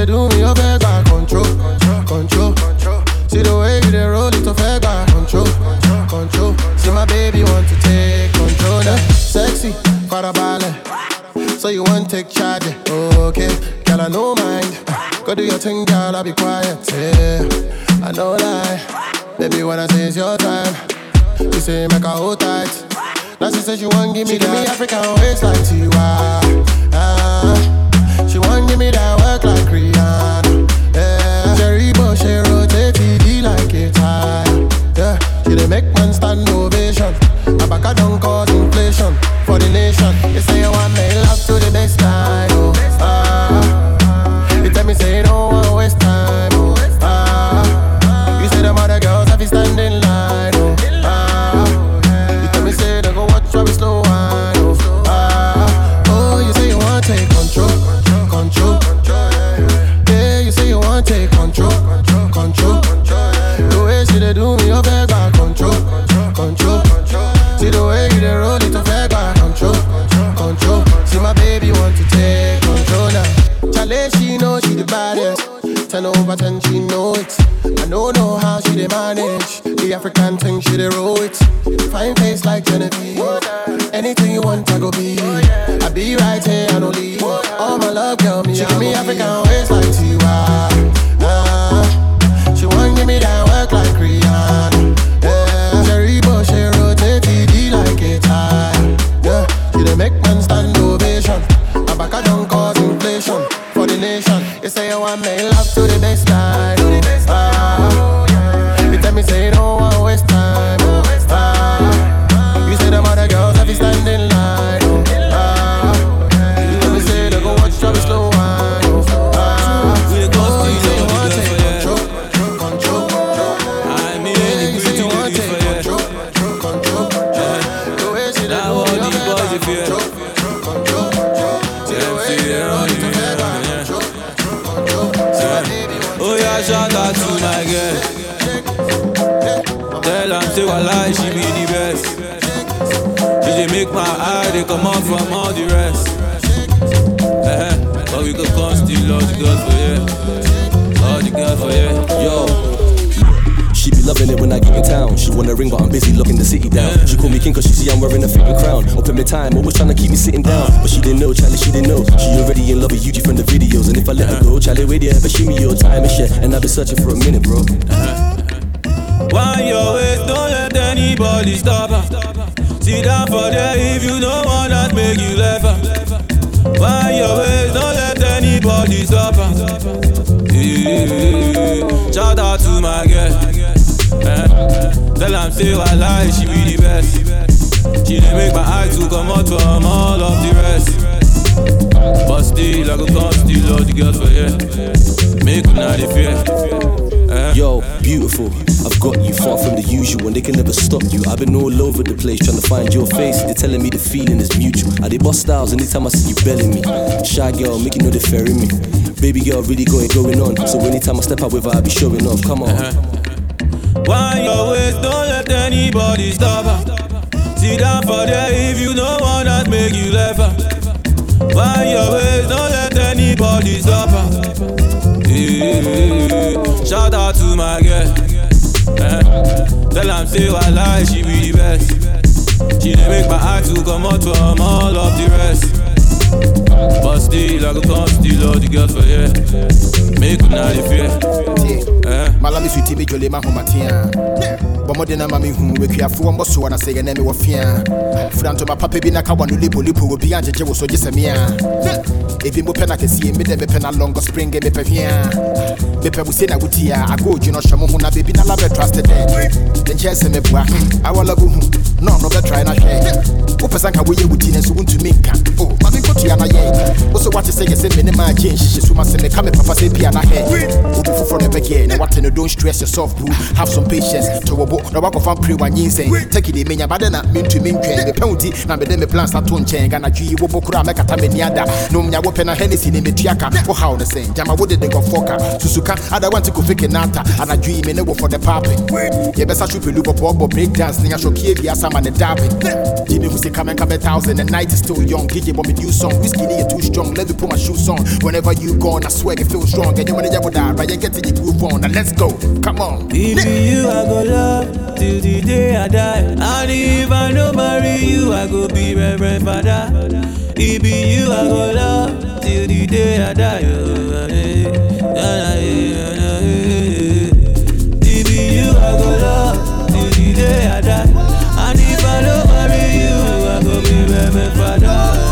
They do me, you beg back control, control. See the way you they roll it, to beg back control, control. See my baby want to take control, now. sexy, para ballet. So you want take charge, eh? okay? Girl, I no mind. Go do your thing, girl, I'll be quiet. Yeah, I know lie. Baby, when I say it's your time, you say make her hold tight. Now she say she want give me that. Give me African waist like Tiwa. Ah, she want give me that work like Rihanna. Yeah, Jerry Bush, she rotate TD like a tire. Yeah, she dey make man stand She make my eyes to come out from all of the rest. But still, I go come still all the girls for here. Make una dey fear. Eh. Yo, beautiful. I've got you far from the usual, and they can never stop you. I've been all over the place trying to find your face. They're telling me the feeling is mutual. I did bust styles anytime I see you belling me. Shy girl, make you know they're fairing me. Baby girl, really got it going on. So anytime I step out with her, I be showing off. Come on. Why your waist, don't let anybody stop her. Sit down for there if you don't want that, make you her. Why your waist, don't let anybody stop. Shout out to my girl. Eh. Tell am say I lie, she be the best. She dey make my eye to come out from all of the rest. But still, I go come still all the girls for here. Make una dey fear. Eh. malame so ti medwole ma homatea bɔ mmɔden na ma mehu wakuafoɔ mbɔ soɔ na sɛ yɛnɛ me wɔ fea fura ntoma papa bi na ka wa no lepolipo obi angyegye wo so gye sɛ mea ebi mo pɛ na na longo spring mepɛ hwea mepɛ wo se na wotia agoodwu no hyɛ mo ho na bebi na labɛ traste dɛ nkyɛɛ sɛ meboa awala bo hu na ɔno bɛtrae na hwɛ wopɛ sɛ nka woyɛ wo ti no nso wontumi nka o ma menkɔtua na yɛ wo so wate sɛ yɛ sɛ me ne maa gye nhyehyɛ so ma sɛ meka me papa sɛ bia na hɛ obi foforɔ no bɛgɛ na wate no don't stress yourself bro have some patience. To wo bo na wakɔfa mpire wanyinsɛn take de menya bade na mentumi ntwɛn mepɛ wo ti na mede me plans ato nkyɛn ganadwo yi wobɔ koro a mɛkata m'ani ada na omnya wopɛ na hennessy ne metua ka wohaw no sɛn gyama wode de nkɔfɔ ka susuka ada wante kofeke nata. Anadwo yi me ne wo for the pape yɛbɛsa hwe pɛlu bɔbɔɔbɔ break dance ne ahwɔkie biasa ma ne dabe gye me hu sika mɛnka bɛ thousand the night is still young. Gigi bɔ me new song whiskey ne yɛ too strong. Let me put my shoes on. Whenever you gone I swear you feel strong. Ɛnyɛ mo ne yɛ wo daa but yɛ get to you groove on. Now let's go. Come on. If you I go love till the day I die. And if I don't marry you, I go be reverend father. If you I go love till the day I die. oh. If you I go love till the day I die. And if I don't marry you, I go be reverend father.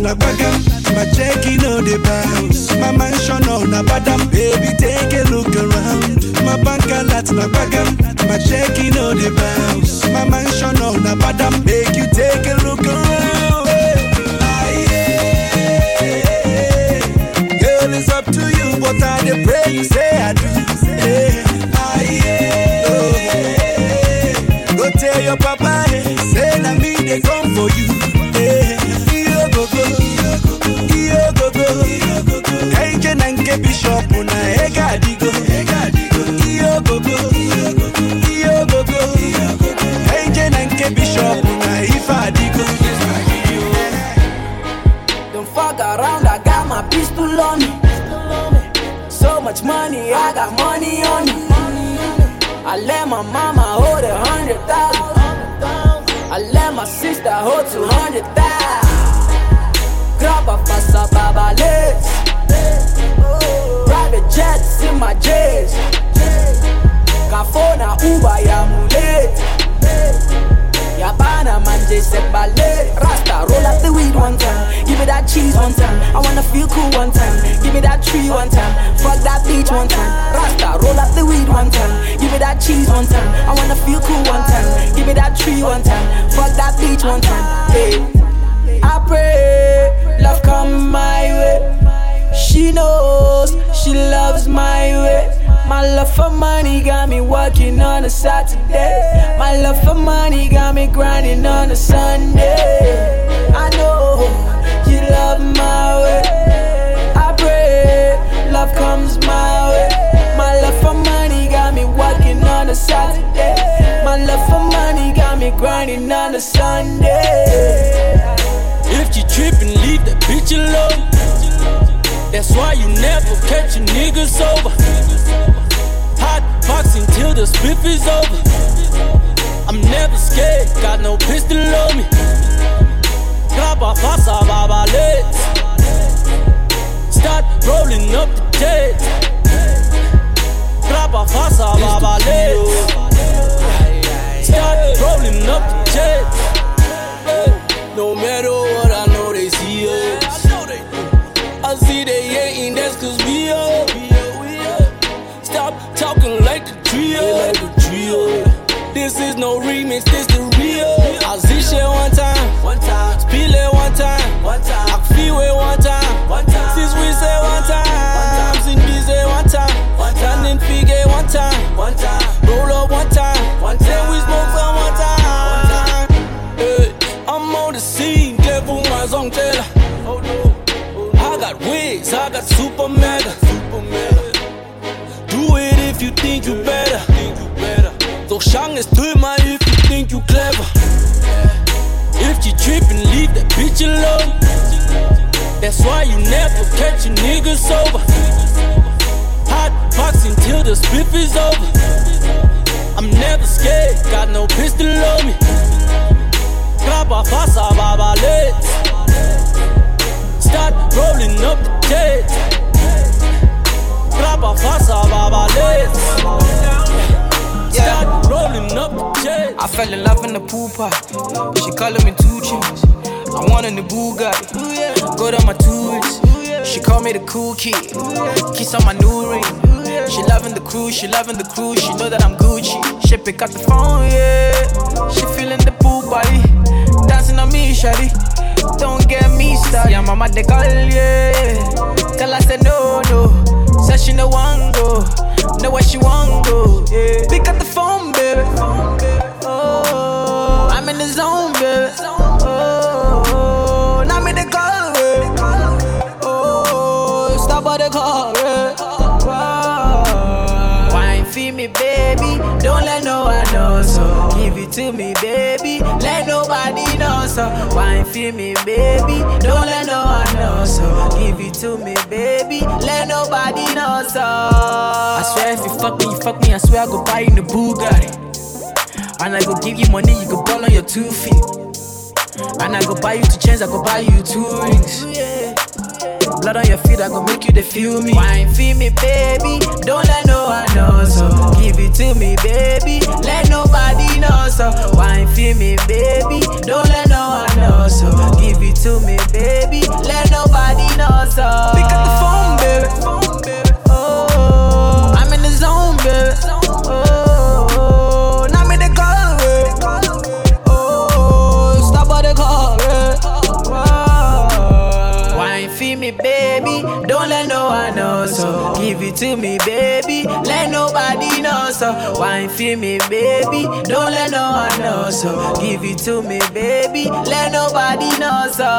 Na bagam, working on a Saturday. My love for money got me grinding on a Sunday. I know you love my way. I pray love comes my way. My love for money got me working on a Saturday. My love for money got me grinding on a Sunday. If you trippin', leave that bitch alone. That's why you never catch a nigga sober. Hot boxing till the spliff is over. I'm never scared, got no pistol on me. Graba pasa babales. Start rolling up the jet. Graba pasa babales. Start rolling up the jet. No matter what, I know they see us. I see they the trio. This is no remix, this the real. I see shit one time, one time. Spill it one time, one time. I feel it one time, one time. Since we say one time, since we say one time, one time. Then figure one time, one time. Roll up one time, one time. Then we smoke some one time. Hey, I'm on the scene, devil my song teller. I got wigs, I got super think you better. So shang is to my if you think you clever. If you trippin', leave that bitch alone. That's why you never catch a nigga sober. Hot boxing till the spiff is over. I'm never scared, got no pistol on me. Graba pasa babales. Start rolling up the Graba pasa babales. Start rolling up the. I fell in love in the pool party. She calling me two chains. I want a new Bugatti. Go to my tours. She call me the cool kid. Kiss on my new ring. She loving the crew, she loving the crew. She know that I'm Gucci. She pick up the phone, yeah. She feeling the pool body. Dancing on me, shawty. Don't get me started. Yeah, mama de call, yeah. Tell her say no, no. Said she no want go. Know where she want go. Yeah. Pick up the phone, baby. Oh, I'm in the zone, baby. Oh, now me the call, baby. Oh, stop by the call, baby. Feed me, baby. Don't let no one know. So give it to me, baby. Let nobody know so. Wine for me, baby. Don't let no one know so. Give it to me, baby. Let nobody know so. I swear if you fuck me, you fuck me. I swear I go buy you the Bugatti. And I go give you money, you go ball on your two feet. And I go buy you two chains, I go buy you two rings. Blood on your feet, I go make you the feel me. Wine for me, baby. Don't let no one know so. Give it to me, baby. Let nobody know so. Wine for me, baby. Don't let no one know so. Give it to me, baby. Let nobody know so. Pick up the phone, baby. It to me, baby. Let nobody know so. Wine for me, baby. Don't let no one know so. Give it to me, baby. Let nobody know so.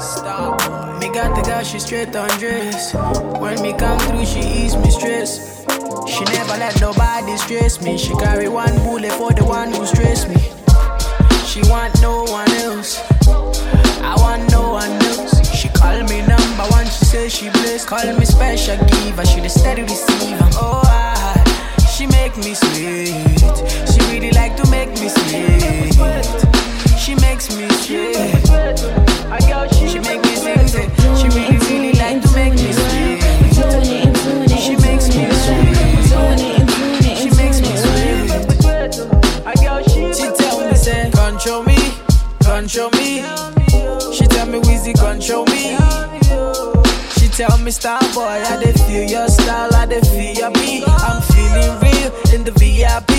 Stop. Me got the girl, she straight on dress. When me come through, she ease me stress. She never let nobody stress me. She carry one bullet for the one who stress me. She want no one else. I want no one else. She call me number one. She say she blessed. Call me special giver. She the steady receiver. Oh, I, she make me sweet. She really like to make me sweet. She makes me sweet. She make me sing. She really, really like to make me sweet. She makes me sweet. Control me, control me. She tell me Weezy, control me. She tell me star boy, I dey feel your style, I dey feel your beat. I'm feeling real in the VIP.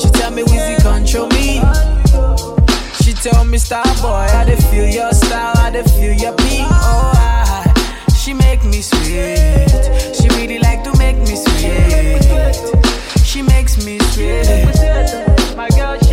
She tell me Weezy, control me. She tell me star boy, I dey feel your style, I dey feel your beat. Oh, I, she make me sweet. She really like to make me sweet. She makes me sweet. She make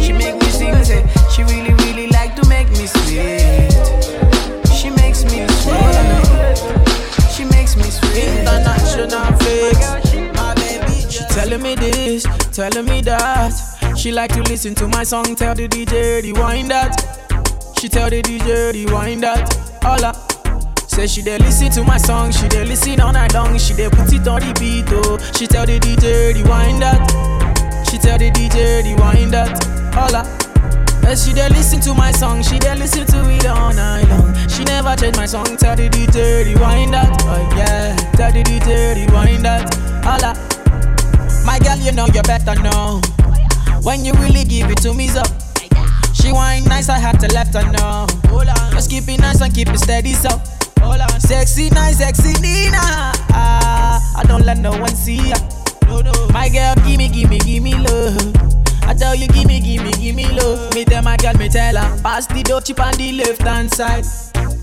telling me that. She like to listen to my song, tell the DJ rewind that. She tell the DJ rewind that. Holla. Say she dey listen to my song, she dey listen all night long, she dey put it on the beat, oh. She tell the DJ rewind that. She tell the DJ rewind that. Holla. As she dey listen to my song, she dey listen to it all night long. She never change my song, tell the DJ rewind that. Oh yeah, tell the DJ rewind that. Holla. My girl, you know you better know. When you really give it to me, so. She whine nice, I have to let her know. Just keep it nice and keep it steady, so. Sexy, nice, sexy Nina. Ah, I don't let no one see ya. My girl, gimme, gimme, gimme love. I tell you, gimme, gimme, gimme love. Me tell my girl, me tell her, pass the dope chip on the left hand side.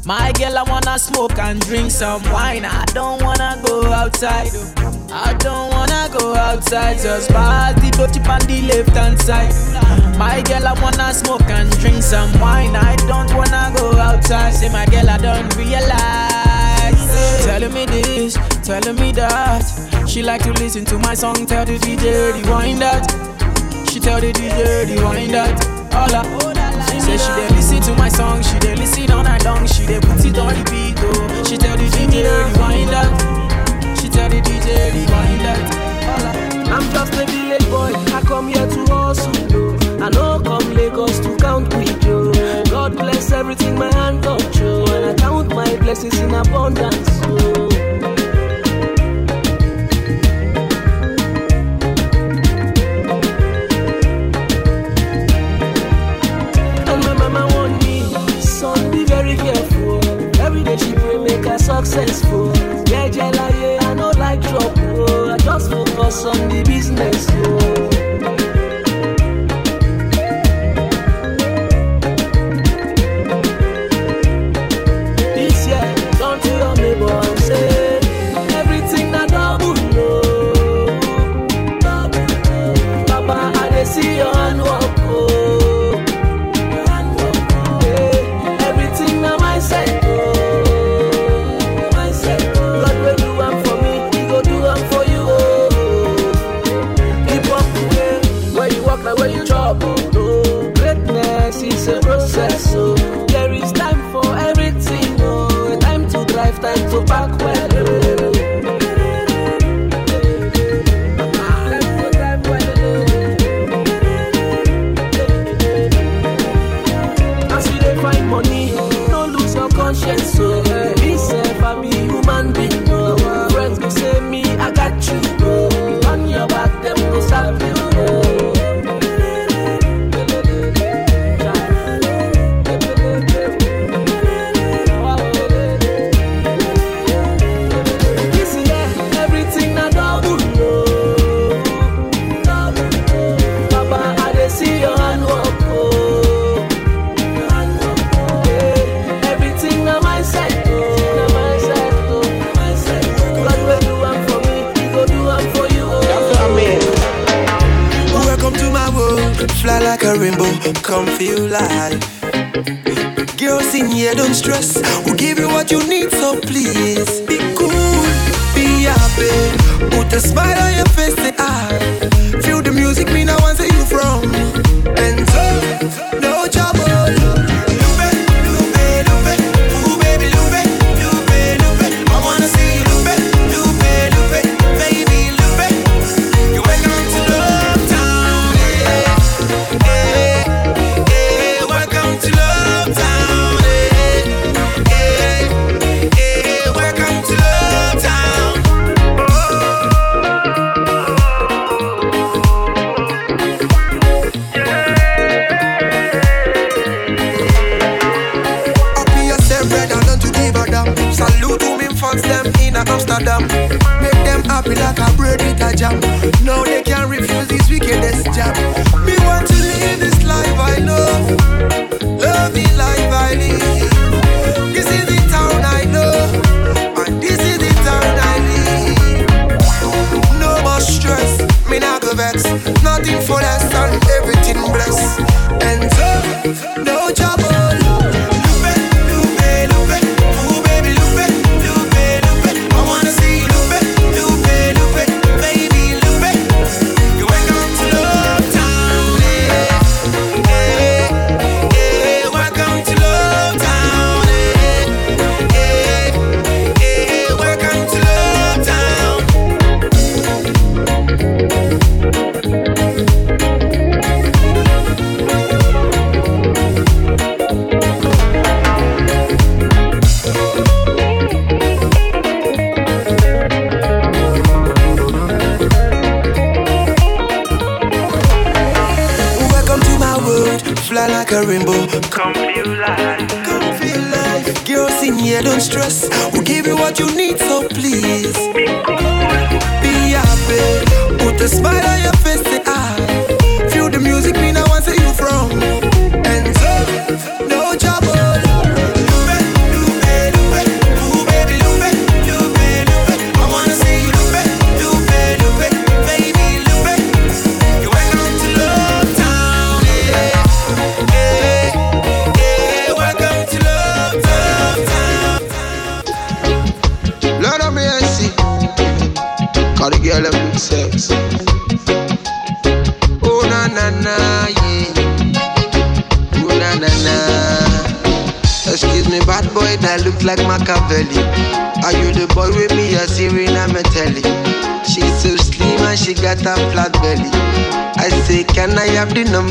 My girl, I wanna smoke and drink some wine. I don't wanna go outside. I don't wanna go outside. Just pass the chip on the left hand side. My girl, I wanna smoke and drink some wine. I don't wanna go outside. Say, my girl, I don't realize. Telling me this, telling me that. She like to listen to my song. Tell the DJ rewind that. She tell the DJ rewind that. Holla. Say she dey listen to my song. She dey listen all night long. She dey put it on the beat. Oh. She tell the DJ rewind that. She tell the DJ rewind that. I'm just a village boy, I come here to hustle. oh. I know come Lagos to count with oh. you. God bless everything my hand touch, oh. and I count my blessings in abundance. Oh. Successful. Yeah, yeah, I no like trouble. I just focus on the business. Oh.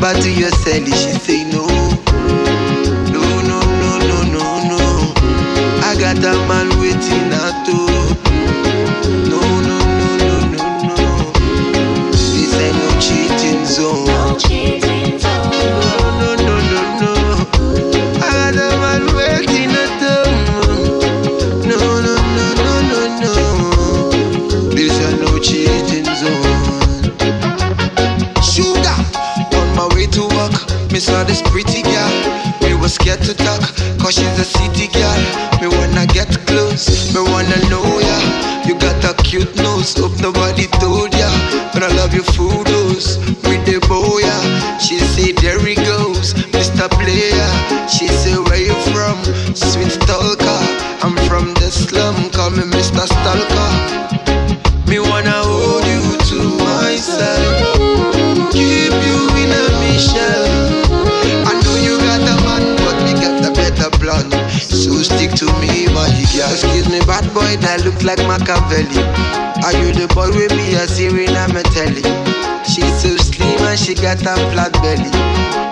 number to your celly, she say. come, call me Mr. Stalker. Me wanna hold you to myself, keep you in a mission. I know you got a man, but we got a better plan. So stick to me, my girl. Excuse me, bad boy that look like Machiavelli. Are you the boy with me? I see when I'm a telly. She's so slim and she got a flat belly.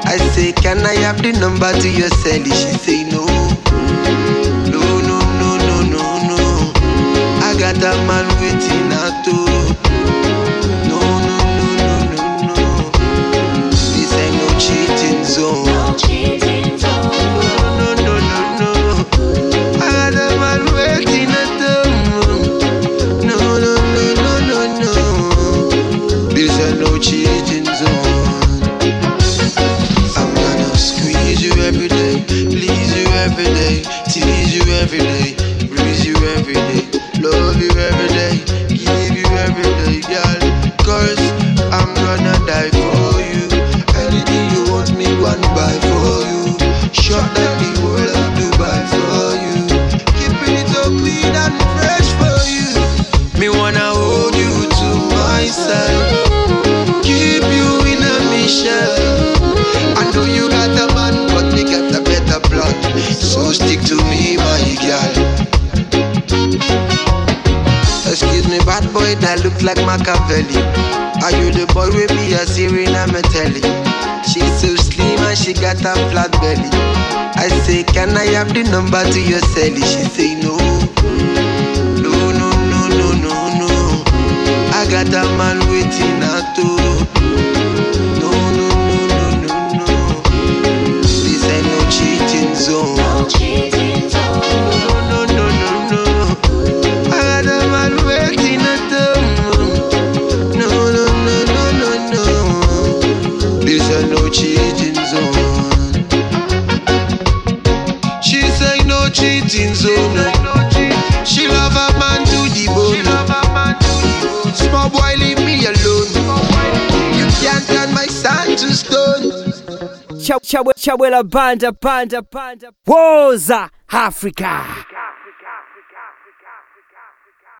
I say, can I have the number to your celly? She say no. got a man waiting at all. No, no, no, no, no, no. This ain't no cheating zone. die for you. Anything you want me, one buy for you. Shut down the world of Dubai for you. Keeping it all clean and fresh for you. Me wanna hold you to my side. Keep you in a mission. I know you got a man, but me got a better plan. So stick to me, my girl. Excuse me, bad boy, that looks like Machiavelli. Are you the boy with me a Serena Metelli? She's so slim and she got a flat belly. I say, can I have the number to your celly? She say no. No, no, no, no, no, no. I got a man waiting at home. Chawela banda banda banda. Woza Africa